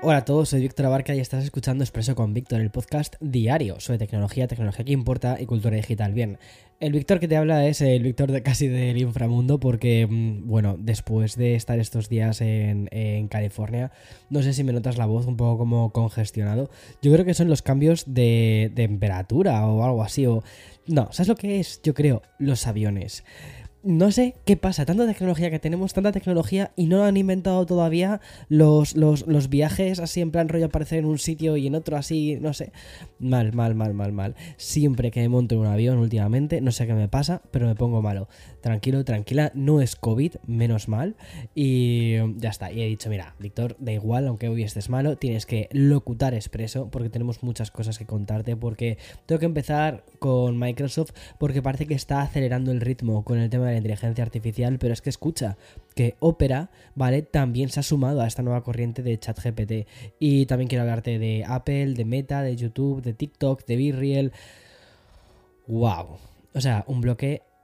Hola a todos, soy Víctor Abarca y estás escuchando Expreso con Víctor, el podcast diario sobre tecnología, tecnología que importa y cultura digital. Bien, el Víctor que te habla es el Víctor de casi del inframundo porque, mm, bueno, después de estar estos días en, California, no sé si me notas la voz un poco como congestionado. Yo creo que son los cambios de, de temperatura o algo así. O... No, ¿sabes lo que es? Yo creo, los aviones no sé qué pasa, tanta tecnología que tenemos, tanta tecnología y no han inventado todavía los, los, los, viajes así en plan rollo aparecer en un sitio y en otro así, no sé. Mal, mal, mal, mal, mal. Siempre que monto en un avión últimamente, no sé qué me pasa, pero me pongo malo. Tranquilo, tranquila, no es COVID, menos mal. Y ya está, y he dicho, mira, Víctor, da igual, aunque hoy estés malo, tienes que locutar expreso porque tenemos muchas cosas que contarte, porque tengo que empezar con Microsoft porque parece que está acelerando el ritmo con el tema de la inteligencia artificial, pero es que escucha que Opera, ¿vale? También se ha sumado a esta nueva corriente de ChatGPT. Y también quiero hablarte de Apple, de Meta, de YouTube, de TikTok, de BeReal. ¡Wow! O sea, un bloque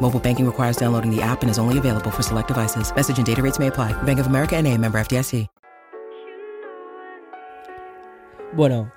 Mobile banking requires downloading the app and is only available for select devices. Message and data rates may apply. Bank of America and a member FDIC. Bueno,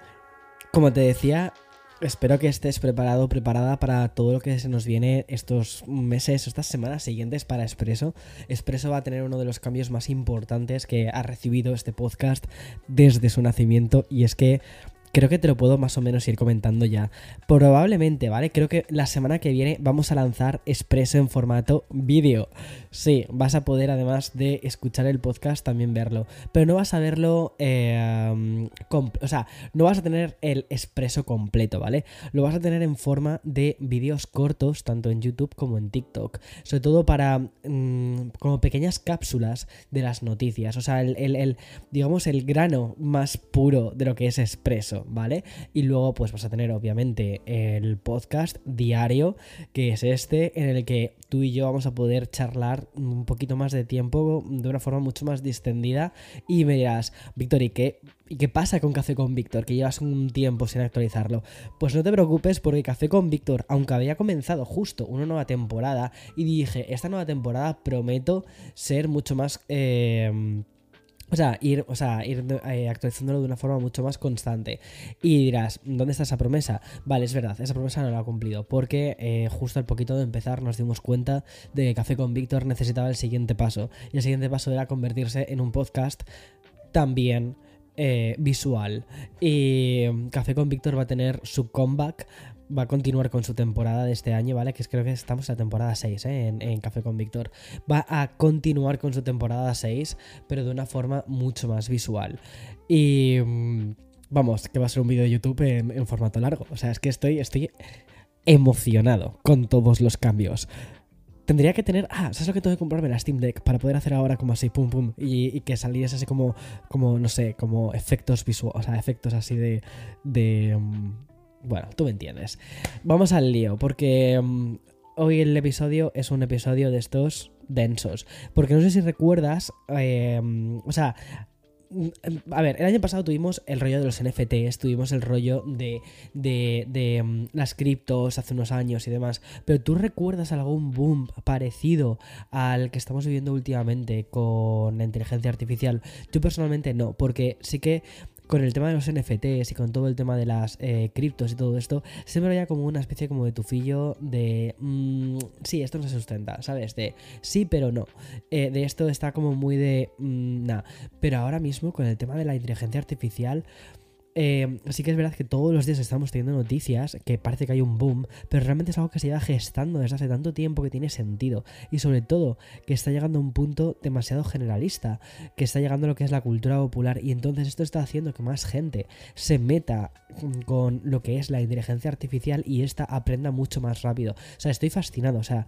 como te decía, Espero que estés preparado, preparada para todo lo que se nos viene estos meses, estas semanas siguientes para Expreso. Expreso va a tener uno de los cambios más importantes que ha recibido este podcast desde su nacimiento y es que creo que te lo puedo más o menos ir comentando ya. Probablemente, ¿vale? Creo que la semana que viene vamos a lanzar Expreso en formato vídeo. Sí, vas a poder además de escuchar el podcast también verlo. Pero no vas a verlo... Eh, o sea, no vas a tener el Expreso completo, ¿vale? Lo vas a tener en forma de vídeos cortos, tanto en YouTube como en TikTok. Sobre todo para... Mmm, como pequeñas cápsulas de las noticias. O sea, el, el, el digamos, el grano más puro de lo que es Expreso. ¿Vale? Y luego pues vas a tener obviamente el podcast diario, que es este, en el que tú y yo vamos a poder charlar un poquito más de tiempo, de una forma mucho más distendida, y me dirás, Víctor, ¿y qué? ¿Y qué pasa con Café con Víctor? Que llevas un tiempo sin actualizarlo. Pues no te preocupes porque Café con Víctor, aunque había comenzado justo una nueva temporada, y dije, esta nueva temporada prometo ser mucho más... Eh, o sea, ir, o sea, ir eh, actualizándolo de una forma mucho más constante. Y dirás, ¿dónde está esa promesa? Vale, es verdad, esa promesa no la ha cumplido. Porque eh, justo al poquito de empezar nos dimos cuenta de que Café con Víctor necesitaba el siguiente paso. Y el siguiente paso era convertirse en un podcast también eh, visual. Y mm, Café con Víctor va a tener su comeback va a continuar con su temporada de este año, ¿vale? Que creo que estamos en la temporada 6, ¿eh? En, Café con Víctor. Va a continuar con su temporada 6, pero de una forma mucho más visual. Y... Mm, vamos, que va a ser un vídeo de YouTube en, formato largo. O sea, es que estoy, estoy emocionado con todos los cambios. Tendría que tener. Ah, ¿sabes lo que tengo que comprarme? La Steam Deck para poder hacer ahora como así, pum, pum. Y, que saliese así como, como, no sé, como efectos visuales. O sea, efectos así de. de. Mm, bueno, tú me entiendes. Vamos al lío, porque um, hoy el episodio es un episodio de estos densos. Porque no sé si recuerdas, eh, o sea, mm, a ver, el año pasado tuvimos el rollo de los NFTs, tuvimos el rollo de, de, de um, las criptos hace unos años y demás, pero ¿tú recuerdas algún boom parecido al que estamos viviendo últimamente con la inteligencia artificial? Yo personalmente no, porque sí que con el tema de los NFTs y con todo el tema de las eh, criptos y todo esto, se me veía como una especie como de tufillo de... Mm, sí, esto no se sustenta, ¿sabes? De sí, pero no. Eh, de esto está como muy de... Mm, nada. Pero ahora mismo con el tema de la inteligencia artificial... Eh, sí que es verdad que todos los días estamos teniendo noticias que parece que hay un boom, pero realmente es algo que se lleva gestando desde hace tanto tiempo que tiene sentido. Y sobre todo, que está llegando a un punto demasiado generalista, que está llegando a lo que es la cultura popular. Y entonces esto está haciendo que más gente se meta con lo que es la inteligencia artificial y esta aprenda mucho más rápido. O sea, estoy fascinado. O sea,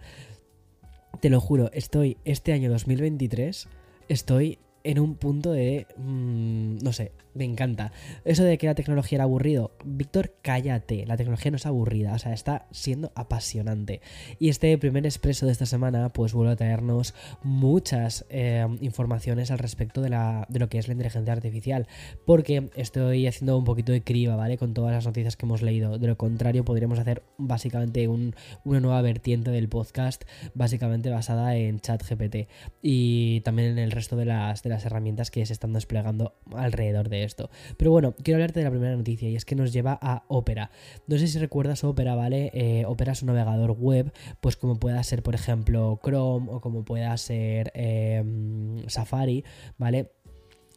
te lo juro, estoy este año 2023, estoy en un punto de... Mm, no sé, me encanta. Eso de que la tecnología era aburrido. Víctor, cállate. La tecnología no es aburrida. O sea, está siendo apasionante. Y este primer expreso de esta semana, pues vuelve a traernos muchas eh, informaciones al respecto de, la, de lo que es la inteligencia artificial. Porque estoy haciendo un poquito de criba, ¿vale? Con todas las noticias que hemos leído. De lo contrario, podríamos hacer básicamente una nueva vertiente del podcast, básicamente basada en ChatGPT. Y también en el resto de las herramientas que se están desplegando alrededor de esto. Pero bueno, quiero hablarte de la primera noticia y es que nos lleva a Opera. No sé si recuerdas Opera, ¿vale? Eh, Opera es un navegador web, pues como pueda ser, por ejemplo, Chrome o como pueda ser em, Safari, ¿vale?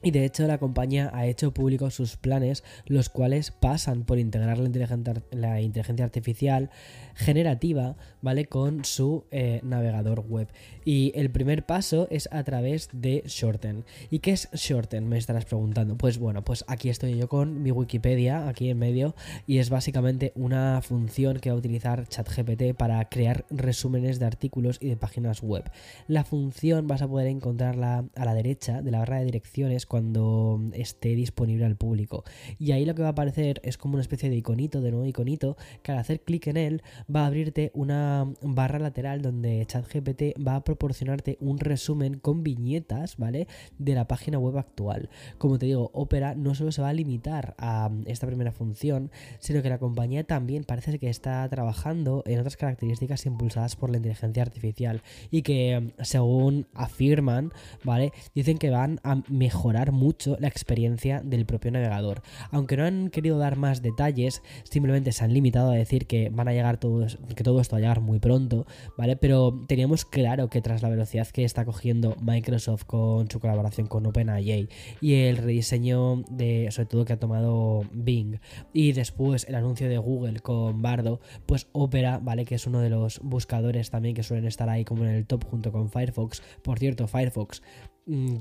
Y de hecho la compañía ha hecho públicos sus planes, los cuales pasan por integrar la inteligencia, artificial generativa, ¿vale? Con su eh, navegador web. Y el primer paso es a través de Shorten. ¿Y qué es Shorten? Me estarás preguntando. Pues bueno, pues aquí estoy yo con mi Wikipedia, aquí en medio, y es básicamente una función que va a utilizar ChatGPT para crear resúmenes de artículos y de páginas web. La función vas a poder encontrarla a la derecha de la barra de direcciones cuando esté disponible al público. Y ahí lo que va a aparecer es como una especie de iconito, de nuevo iconito, que al hacer clic en él va a abrirte una barra lateral donde ChatGPT va a proporcionarte un resumen con viñetas, ¿vale? De la página web actual. Como te digo, Opera no solo se va a limitar a esta primera función, sino que la compañía también parece que está trabajando en otras características impulsadas por la inteligencia artificial y que según afirman, ¿vale? Dicen que van a mejorar mucho la experiencia del propio navegador. Aunque no han querido dar más detalles, simplemente se han limitado a decir que van a llegar todo, que todo esto va a llegar muy pronto, ¿vale? Pero teníamos claro que tras la velocidad que está cogiendo Microsoft con su colaboración con OpenAI y el rediseño de, sobre todo que ha tomado Bing y después el anuncio de Google con Bardo, pues Opera, ¿vale? Que es uno de los buscadores también que suelen estar ahí como en el top junto con Firefox. Por cierto, Firefox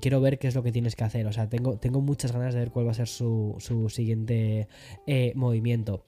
quiero ver qué es lo que tienes que hacer. O sea, tengo, tengo muchas ganas de ver cuál va a ser su, siguiente eh, movimiento.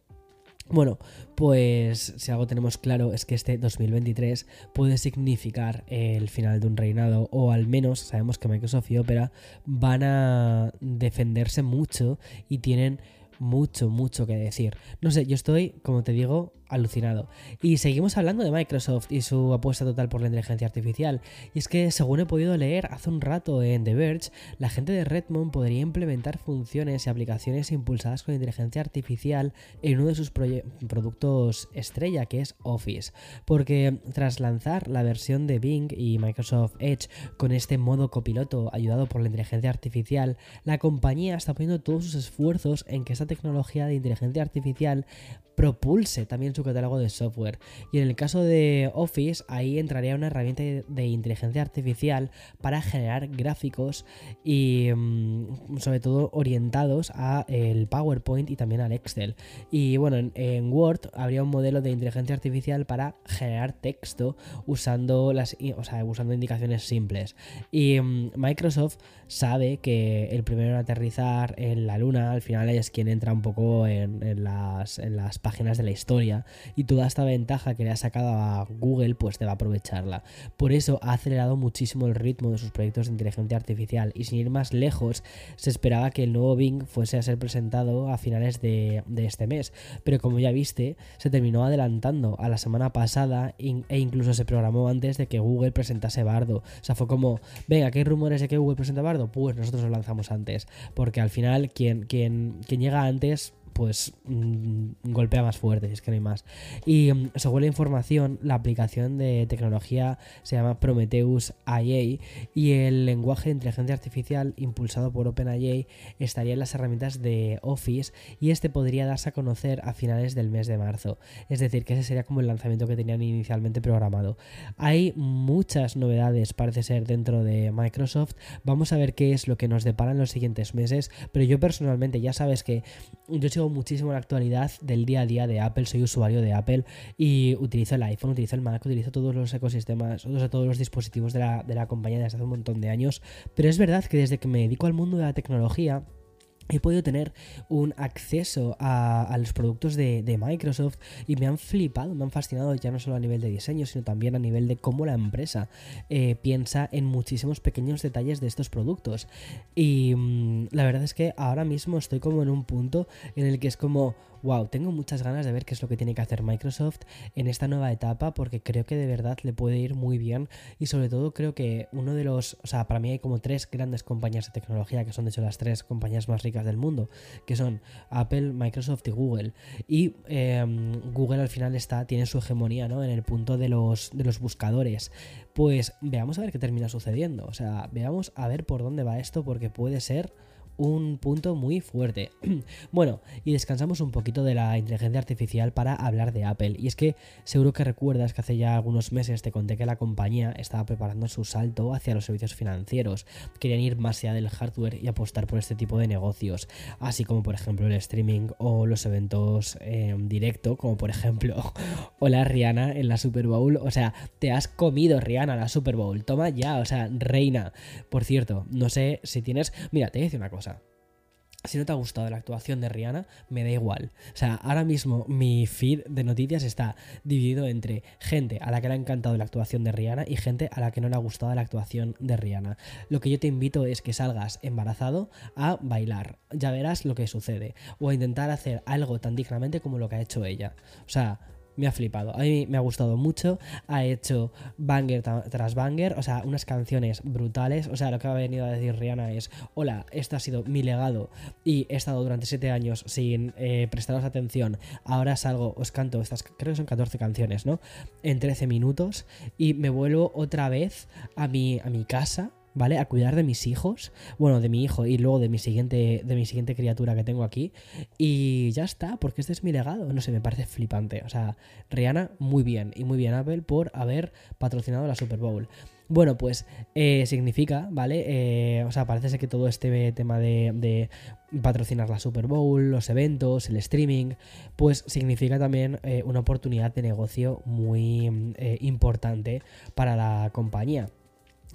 Bueno, pues si algo tenemos claro es que este 2023 puede significar el final de un reinado o al menos sabemos que Microsoft y Opera van a defenderse mucho y tienen mucho, mucho que decir. No sé, yo estoy, como te digo, alucinado. Y seguimos hablando de Microsoft y su apuesta total por la inteligencia artificial. Y es que, según he podido leer hace un rato en The Verge, la gente de Redmond podría implementar funciones y aplicaciones impulsadas con inteligencia artificial en uno de sus productos estrella, que es Office. Porque tras lanzar la versión de Bing y Microsoft Edge con este modo copiloto ayudado por la inteligencia artificial, la compañía está poniendo todos sus esfuerzos en que esta tecnología de inteligencia artificial propulse también su catálogo de software. Y en el caso de Office, ahí entraría una herramienta de inteligencia artificial para generar gráficos y mm, sobre todo orientados a el PowerPoint y también al Excel. Y bueno, en, Word habría un modelo de inteligencia artificial para generar texto usando las o sea, usando indicaciones simples. Y mm, Microsoft sabe que el primero en aterrizar en la luna al final es quien entra un poco en, las, en las páginas de la historia y toda esta ventaja que le ha sacado a Google pues debe aprovecharla. Por eso ha acelerado muchísimo el ritmo de sus proyectos de inteligencia artificial y sin ir más lejos se esperaba que el nuevo Bing fuese a ser presentado a finales de, este mes, pero como ya viste se terminó adelantando a la semana pasada e incluso se programó antes de que Google presentase Bardo. O sea, fue como, venga, ¿qué rumores de que Google presenta Bardo? Pues nosotros lo lanzamos antes, porque al final quien, quien, quien llega antes pues mm, golpea más fuerte, es que no hay más. Y mm, según la información, la aplicación de tecnología se llama Prometheus IA y el lenguaje de inteligencia artificial impulsado por OpenAI estaría en las herramientas de Office y este podría darse a conocer a finales del mes de marzo. Es decir, que ese sería como el lanzamiento que tenían inicialmente programado. Hay muchas novedades, parece ser, dentro de Microsoft. Vamos a ver qué es lo que nos depara en los siguientes meses, pero yo personalmente ya sabes que yo sigo muchísimo la actualidad del día a día de Apple, soy usuario de Apple y utilizo el iPhone, utilizo el Mac, utilizo todos los ecosistemas, todos los dispositivos de la, de la compañía desde hace un montón de años, pero es verdad que desde que me dedico al mundo de la tecnología, he podido tener un acceso a, los productos de, Microsoft y me han flipado, me han fascinado ya no solo a nivel de diseño, sino también a nivel de cómo la empresa eh, piensa en muchísimos pequeños detalles de estos productos. Y mm, la verdad es que ahora mismo estoy como en un punto en el que es como wow, tengo muchas ganas de ver qué es lo que tiene que hacer Microsoft en esta nueva etapa porque creo que de verdad le puede ir muy bien y sobre todo creo que uno de los, o sea, para mí hay como tres grandes compañías de tecnología que son de hecho las tres compañías más ricas del mundo, que son Apple, Microsoft y Google. Y em, Google al final está, tiene su hegemonía ¿no? en el punto de los, de los buscadores. Pues veamos a ver qué termina sucediendo, o sea, veamos a ver por dónde va esto porque puede ser un punto muy fuerte. bueno, y descansamos un poquito de la inteligencia artificial para hablar de Apple. Y es que seguro que recuerdas que hace ya algunos meses te conté que la compañía estaba preparando su salto hacia los servicios financieros. Querían ir más allá del hardware y apostar por este tipo de negocios, así como por ejemplo el streaming o los eventos en directo, como por ejemplo Hola Rihanna en la Super Bowl. O sea, te has comido Rihanna la Super Bowl. Toma ya, o sea, reina. Por cierto, no sé si tienes... Mira, te voy a decir una cosa. Si no te ha gustado la actuación de Rihanna, me da igual. O sea, ahora mismo mi feed de noticias está dividido entre gente a la que le ha encantado la actuación de Rihanna y gente a la que no le ha gustado la actuación de Rihanna. Lo que yo te invito es que salgas embarazado a bailar. Ya verás lo que sucede. O a intentar hacer algo tan dignamente como lo que ha hecho ella. O sea, me ha flipado. A mí me ha gustado mucho. Ha hecho banger tras banger, o sea, unas canciones brutales. O sea, lo que ha venido a decir Rihanna es: Hola, este ha sido mi legado y he estado durante 7 años sin eh, prestaros atención. Ahora salgo, os canto estas, creo que son 14 canciones, ¿no? En 13 minutos y me vuelvo otra vez a mi, a mi casa ¿vale? A cuidar de mis hijos, bueno, de mi hijo y luego de mi siguiente, de mi siguiente criatura que tengo aquí. Y ya está, porque este es mi legado. No sé, me parece flipante. O sea, Rihanna, muy bien. Y muy bien Apple por haber patrocinado la Super Bowl. Bueno, pues eh, significa, ¿vale? Eh, o sea, parece ser que todo este tema de, patrocinar la Super Bowl, los eventos, el streaming, pues significa también eh, una oportunidad de negocio muy importante para la compañía.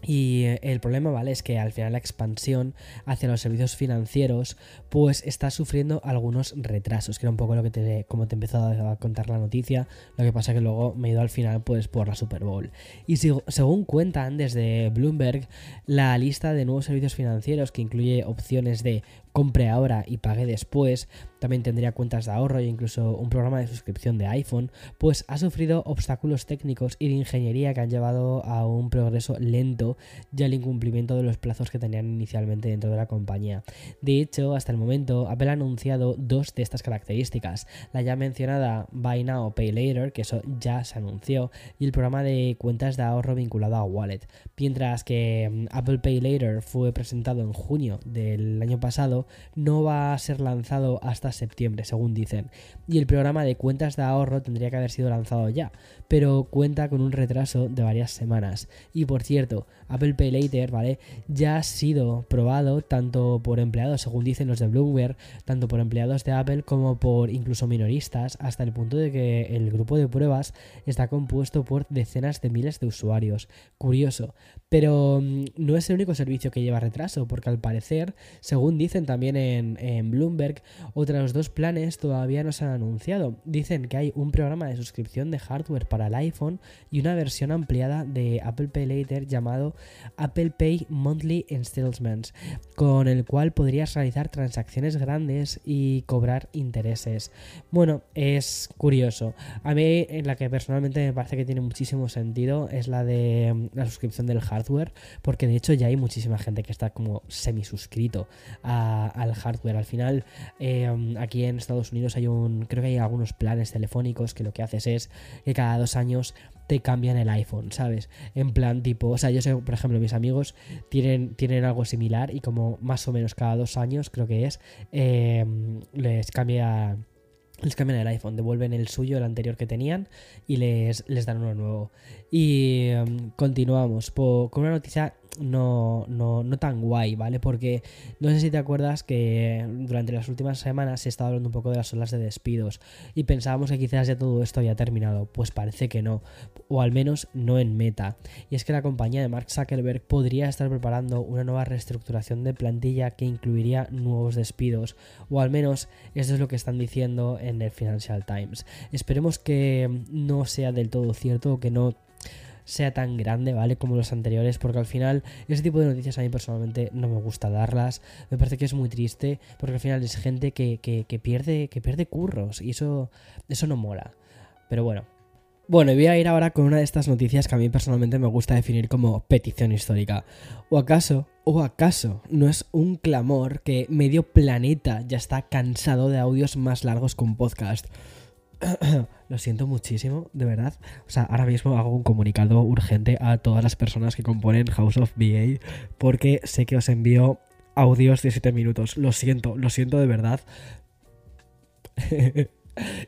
Y eh, el problema, ¿vale? Es que al final la expansión hacia los servicios financieros, pues está sufriendo algunos retrasos, que era un poco lo que te, como te empezó a contar la noticia, lo que pasa que luego me he ido al final, pues por la Super Bowl. Y según cuentan desde Bloomberg, la lista de nuevos servicios financieros, que incluye opciones de compre ahora y pague después, también tendría cuentas de ahorro e incluso un programa de suscripción de iPhone, pues ha sufrido obstáculos técnicos y de ingeniería que han llevado a un progreso lento y al incumplimiento de los plazos que tenían inicialmente dentro de la compañía. De hecho, hasta el momento, Apple ha anunciado dos de estas características, la ya mencionada Buy Now Pay Later, que eso ya se anunció, y el programa de cuentas de ahorro vinculado a Wallet. Mientras que mm, Apple Pay Later fue presentado en junio del año pasado, no va a ser lanzado hasta septiembre, según dicen. Y el programa de cuentas de ahorro tendría que haber sido lanzado ya, pero cuenta con un retraso de varias semanas. Y por cierto, Apple Pay Later, ¿vale? Ya ha sido probado tanto por empleados, según dicen los de Bloomberg, tanto por empleados de Apple como por incluso minoristas, hasta el punto de que el grupo de pruebas está compuesto por decenas de miles de usuarios. Curioso. Pero mm, no es el único servicio que lleva retraso, porque al parecer, según dicen también en, Bloomberg, otros dos planes todavía no se han anunciado. Dicen que hay un programa de suscripción de hardware para el iPhone y una versión ampliada de Apple Pay Later llamado Apple Pay Monthly Installments, con el cual podrías realizar transacciones grandes y cobrar intereses. Bueno, es curioso. A mí, en la que personalmente me parece que tiene muchísimo sentido, es la de mm, la suscripción del hardware, porque de hecho ya hay muchísima gente que está como semi suscrito al hardware. Al final, eh, aquí en Estados Unidos hay un, creo que hay algunos planes telefónicos que lo que haces es que cada dos años te cambian el iPhone, ¿sabes? En plan tipo, o sea, yo sé, por ejemplo, mis amigos tienen, tienen algo similar y como más o menos cada dos años, creo que es, eh, les cambia les cambian el iPhone, devuelven el suyo, el anterior que tenían, y les, les dan uno nuevo. Y em, continuamos con una noticia no, no, no tan guay, ¿vale? Porque no sé si te acuerdas que durante las últimas semanas se estado hablando un poco de las olas de despidos y pensábamos que quizás ya todo esto había terminado. Pues parece que no, o al menos no en meta. Y es que la compañía de Mark Zuckerberg podría estar preparando una nueva reestructuración de plantilla que incluiría nuevos despidos, o al menos eso es lo que están diciendo en el Financial Times. Esperemos que no sea del todo cierto, que no sea tan grande, ¿vale? Como los anteriores, porque al final ese tipo de noticias a mí personalmente no me gusta darlas. Me parece que es muy triste, porque al final es gente que, pierde, que pierde curros y eso, eso no mola. Pero bueno. Bueno, y voy a ir ahora con una de estas noticias que a mí personalmente me gusta definir como petición histórica. ¿O acaso, o acaso, no es un clamor que medio planeta ya está cansado de audios más largos con podcast? Lo siento muchísimo, de verdad. O sea, ahora mismo hago un comunicado urgente a todas las personas que componen House of BA porque sé que os envío audios de 7 minutos. Lo siento, lo siento de verdad.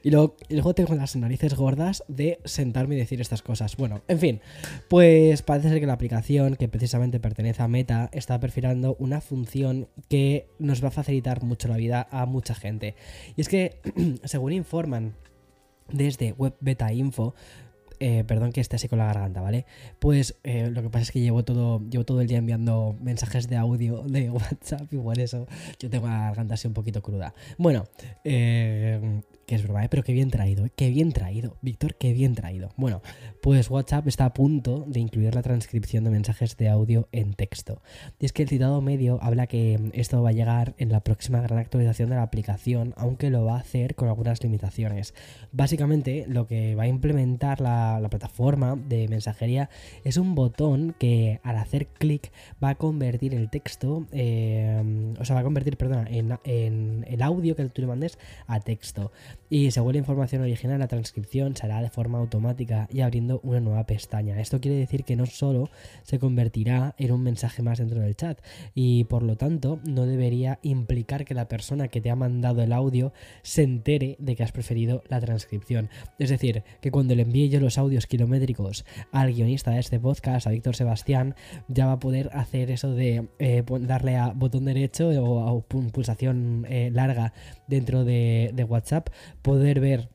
y, luego, y, luego, tengo las narices gordas de sentarme y decir estas cosas. Bueno, en fin, pues parece ser que la aplicación, que precisamente pertenece a Meta, está perfilando una función que nos va a facilitar mucho la vida a mucha gente. Y es que, según informan desde Web Beta Info. Eh, perdón que esté así con la garganta, ¿vale? Pues eh, lo que pasa es que llevo todo, llevo todo el día enviando mensajes de audio de WhatsApp por eso yo tengo la garganta así un poquito cruda. Bueno, eh, que es broma, ¿eh? pero qué bien traído, ¿eh? qué bien traído, Víctor, qué bien traído. Bueno, pues WhatsApp está a punto de incluir la transcripción de mensajes de audio en texto. Y es que el citado medio habla que esto va a llegar en la próxima gran actualización de la aplicación, aunque lo va a hacer con algunas limitaciones. Básicamente, lo que va a implementar la, plataforma de mensajería es un botón que al hacer clic va a convertir el texto, eh, o sea, va a convertir, perdona, en, en el audio que tú le mandes a texto y según la información original la transcripción se hará de forma automática y abriendo una nueva pestaña. Esto quiere decir que no solo se convertirá en un mensaje más dentro del chat y por lo tanto no debería implicar que la persona que te ha mandado el audio se entere de que has preferido la transcripción. Es decir, que cuando le envíe yo los audios kilométricos al guionista de este podcast, a Víctor Sebastián, ya va a poder hacer eso de eh, darle a botón derecho o a pulsación eh, larga dentro de WhatsApp poder ver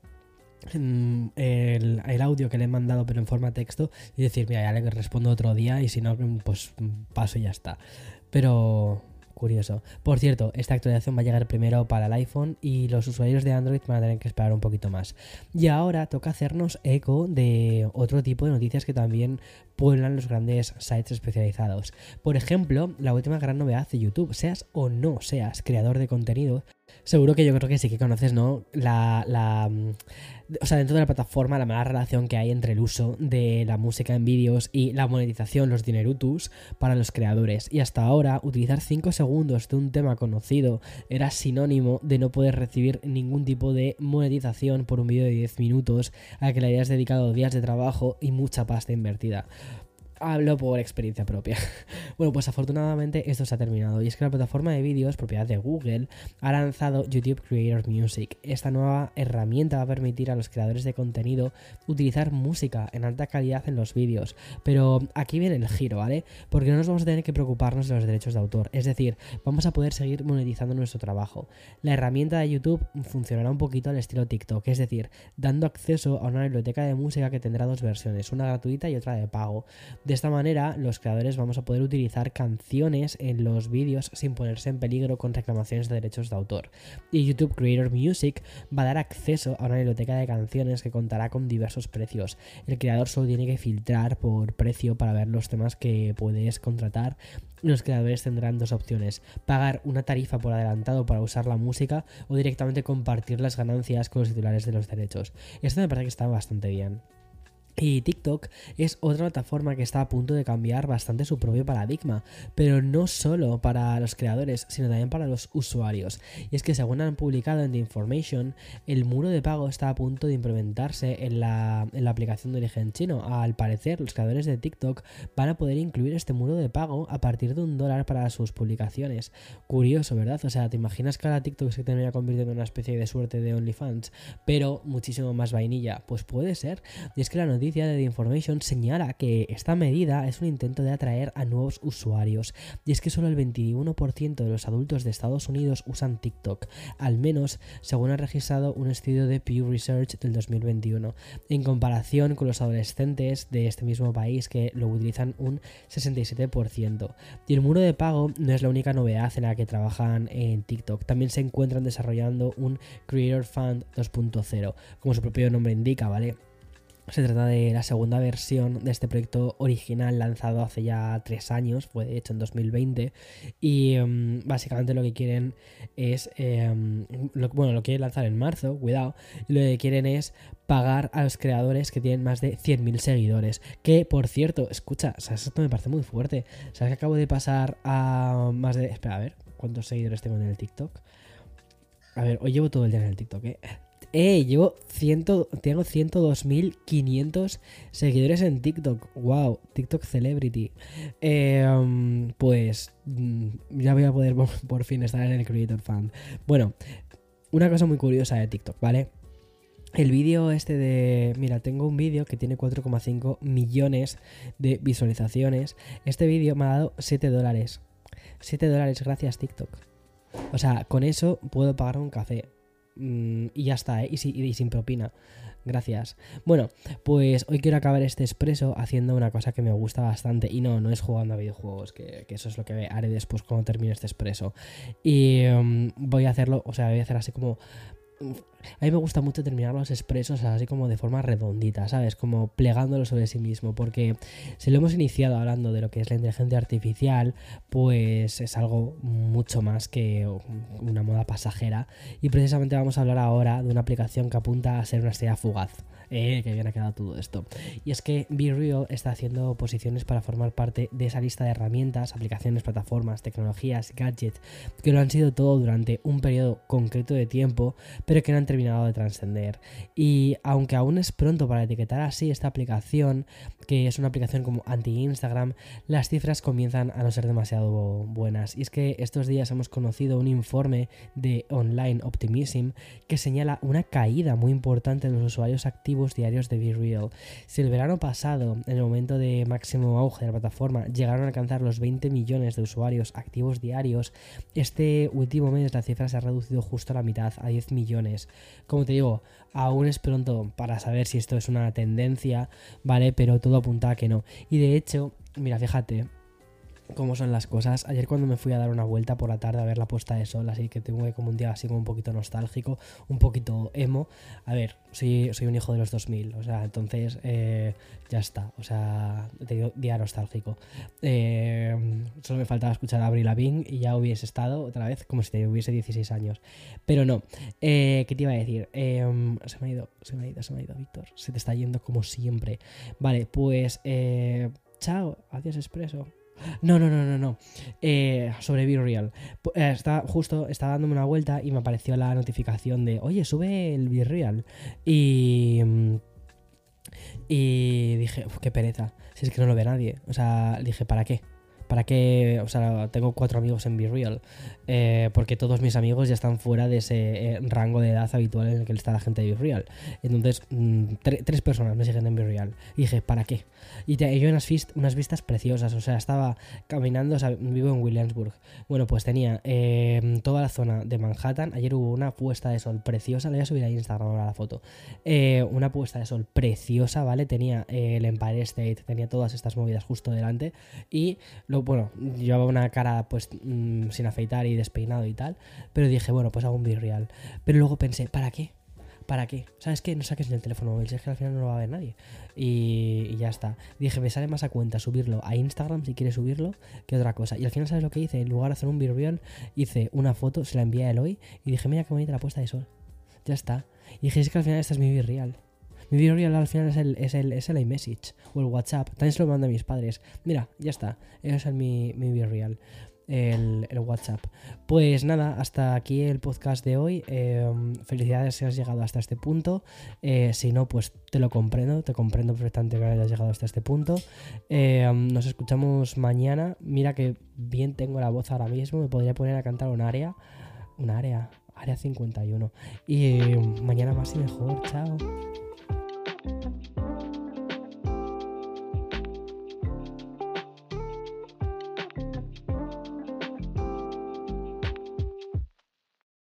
mm, el, audio que le he mandado pero en forma texto y decir, mira, ya le respondo otro día y si no, pues paso y ya está. Pero curioso. Por cierto, esta actualización va a llegar primero para el iPhone y los usuarios de Android van a tener que esperar un poquito más. Y ahora toca hacernos eco de otro tipo de noticias que también pueblan los grandes sites especializados. Por ejemplo, la última gran novedad de YouTube, seas o no seas creador de contenido, seguro que yo creo que sí que conoces, ¿no? La, la, mm, o sea, dentro de la plataforma, la mala relación que hay entre el uso de la música en vídeos y la monetización, los dinerutus, para los creadores. Y hasta ahora, utilizar 5 segundos de un tema conocido era sinónimo de no poder recibir ningún tipo de monetización por un vídeo de 10 minutos al que le hayas dedicado días de trabajo y mucha pasta invertida. Hablo por experiencia propia. bueno, pues afortunadamente esto se ha terminado y es que la plataforma de vídeos propiedad de Google ha lanzado YouTube Creator Music. Esta nueva herramienta va a permitir a los creadores de contenido utilizar música en alta calidad en los vídeos. Pero aquí viene el giro, ¿vale? Porque no nos vamos a tener que preocuparnos de los derechos de autor. Es decir, vamos a poder seguir monetizando nuestro trabajo. La herramienta de YouTube funcionará un poquito al estilo TikTok, es decir, dando acceso a una biblioteca de música que tendrá dos versiones, una gratuita y otra de pago De esta manera, los creadores vamos a poder utilizar canciones en los vídeos sin ponerse en peligro con reclamaciones de derechos de autor. Y YouTube Creator Music va a dar acceso a una biblioteca de canciones que contará con diversos precios. El creador solo tiene que filtrar por precio para ver los temas que puedes contratar los creadores tendrán dos opciones, pagar una tarifa por adelantado para usar la música o directamente compartir las ganancias con los titulares de los derechos. Esto me parece que está bastante bien. Y TikTok es otra plataforma que está a punto de cambiar bastante su propio paradigma, pero no solo para los creadores, sino también para los usuarios. Y es que según han publicado en The Information, el muro de pago está a punto de implementarse en la, aplicación de origen chino. Al parecer, los creadores de TikTok van a poder incluir este muro de pago a partir de un dólar para sus publicaciones. Curioso, ¿verdad? O sea, ¿te imaginas que ahora TikTok se termina convirtiendo en una especie de suerte de OnlyFans, pero muchísimo más vainilla? Pues puede ser. Y es que la noticia noticia de The Information señala que esta medida es un intento de atraer a nuevos usuarios, y es que solo el 21% de los adultos de Estados Unidos usan TikTok, al menos según ha registrado un estudio de Pew Research del 2021, en comparación con los adolescentes de este mismo país que lo utilizan un 67%. Y el muro de pago no es la única novedad en la que trabajan en TikTok, también se encuentran desarrollando un Creator Fund 2.0, como su propio nombre indica, ¿vale? Se trata de la segunda versión de este proyecto original lanzado hace ya tres años, fue hecho en 2020, y em, básicamente lo que quieren es, em, bueno, lo quieren lanzar en marzo, cuidado, lo que quieren es pagar a los creadores que tienen más de 100.000 seguidores, que por cierto, escucha, esto me parece muy fuerte, ¿sabes que acabo de pasar a más de, espera, a ver, ¿cuántos seguidores tengo en el TikTok? A ver, hoy llevo todo el día en el TikTok, ¿eh? Eh, llevo 100, tengo 102.500 seguidores en TikTok. Wow, TikTok Celebrity. Em, pues mm, ya voy a poder por, fin estar en el Creator Fan. Bueno, una cosa muy curiosa de TikTok, ¿vale? El vídeo este de... Mira, tengo un vídeo que tiene 4,5 millones de visualizaciones. Este vídeo me ha dado 7 dólares. 7 dólares gracias TikTok. O sea, con eso puedo pagar un café. Mm, y ya está, ¿eh? y, sin propina. Gracias. Bueno, pues hoy quiero acabar este expreso haciendo una cosa que me gusta bastante. Y no, no es jugando a videojuegos, que, eso es lo que haré después cuando termine este expreso. Y mm, voy a hacerlo, o sea, voy a hacer así como a mí me gusta mucho terminar los expresos así como de forma redondita, ¿sabes? Como plegándolo sobre sí mismo, porque si lo hemos iniciado hablando de lo que es la inteligencia artificial, pues es algo mucho más que una moda pasajera. Y precisamente vamos a hablar ahora de una aplicación que apunta a ser una estrella fugaz. Eh, que bien ha quedado todo esto. Y es que BeReal está haciendo posiciones para formar parte de esa lista de herramientas, aplicaciones, plataformas, tecnologías, gadgets, que lo han sido todo durante un periodo concreto de tiempo, pero que no han terminado de trascender. Y aunque aún es pronto para etiquetar así esta aplicación, que es una aplicación como anti-Instagram, las cifras comienzan a no ser demasiado buenas. Y es que estos días hemos conocido un informe de Online Optimism que señala una caída muy importante en los usuarios activos diarios de BeReal. Si el verano pasado, en el momento de máximo auge de la plataforma, llegaron a alcanzar los 20 millones de usuarios activos diarios, este último mes la cifra se ha reducido justo a la mitad, a 10 millones. Como te digo, aún es pronto para saber si esto es una tendencia, ¿vale? Pero todo apunta a que no. Y de hecho, mira, fíjate, cómo son las cosas. Ayer cuando me fui a dar una vuelta por la tarde a ver la puesta de sol, así que tengo como un día así como un poquito nostálgico, un poquito emo. A ver, soy, soy un hijo de los 2000, o sea, entonces eh, ya está, o sea, te digo día nostálgico. Eh, solo me faltaba escuchar a Avril Lavigne y ya hubiese estado otra vez como si hubiese 16 años. Pero no, eh, ¿qué te iba a decir? se me ha ido, se me ha ido, se me ha ido, Víctor. Se te está yendo como siempre. Vale, pues... chao, adiós expreso. No, no, no, no, no. Eh, sobre Be Real. Eh, está, justo estaba dándome una vuelta y me apareció la notificación de, oye, sube el Be Real. Y. Mm, y dije, qué pereza. Si es que no lo ve nadie. O sea, dije, ¿para qué? ¿Para qué? O sea, tengo cuatro amigos en Be Real. Eh, porque todos mis amigos ya están fuera de ese eh, rango de edad habitual en el que está la gente de Be Real. Entonces, mm, tres personas me siguen en Be Real. Y dije, ¿para qué? Y yo unas, unas vistas preciosas. O sea, estaba caminando, vivo en Williamsburg. Bueno, pues tenía em, toda la zona de Manhattan. Ayer hubo una puesta de sol preciosa. Le voy a subir a Instagram ahora la foto. Eh, una puesta de sol preciosa, ¿vale? Tenía el Empire State, tenía todas estas movidas justo delante. Y, lo, bueno, llevaba una cara pues mm, sin afeitar y despeinado y tal. Pero dije, bueno, pues hago un real Pero luego pensé, ¿para qué? ¿Para qué? ¿Sabes qué? No saques ni el teléfono móvil, si es que al final no lo va a ver nadie. Y, ya está. Dije, me sale más a cuenta subirlo a Instagram si quieres subirlo que otra cosa. Y al final, ¿sabes lo que hice? En lugar de hacer un real hice una foto, se la envié a Eloy y dije, mira qué bonita la puesta de sol. Ya está. Y dije, es que al final esta es mi real Mi real al final es el, es el, es el iMessage o el WhatsApp. También se lo mando a mis padres. Mira, ya está. Ese es mi, mi real el, WhatsApp. Pues nada, hasta aquí el podcast de hoy. Em, felicidades si has llegado hasta este punto. Eh, si no, pues te lo comprendo, te comprendo perfectamente que hayas llegado hasta este punto. Em, nos escuchamos mañana. Mira que bien tengo la voz ahora mismo, me podría poner a cantar un área. Un área, área 51. Y mañana más y mejor. Chao. thank you